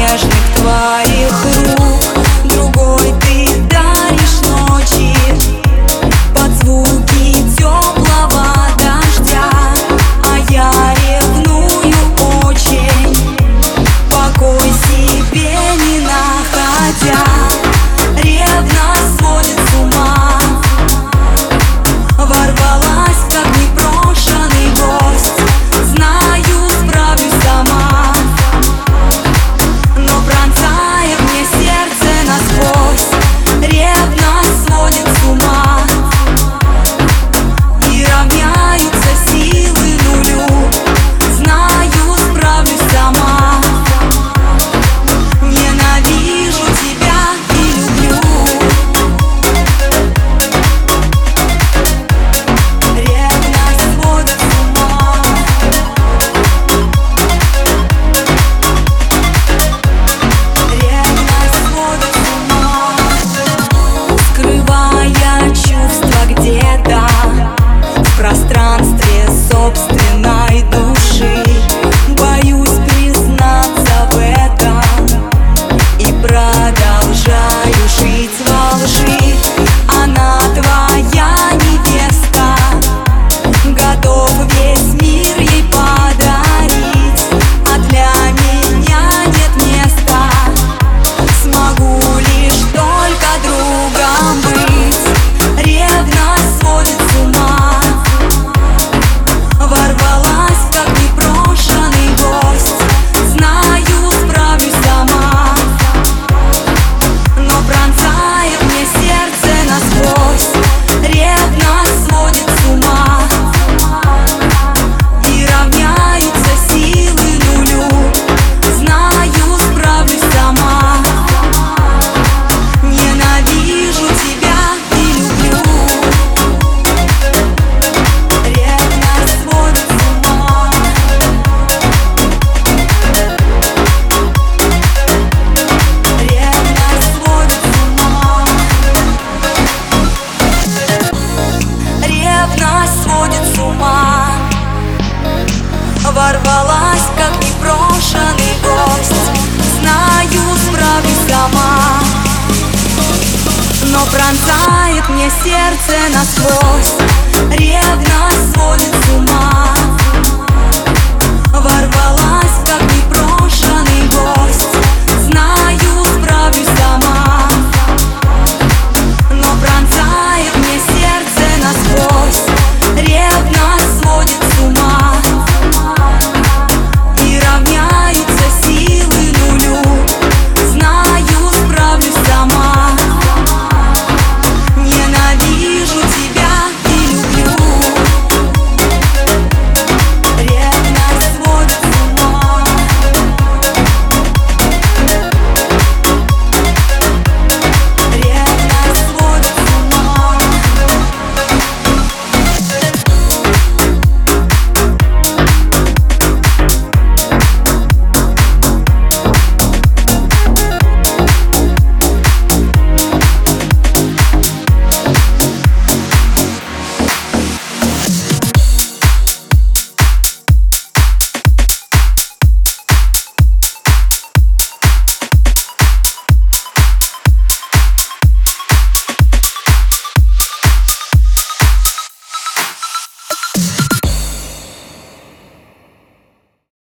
нежных твоих сердце насквозь. Ревность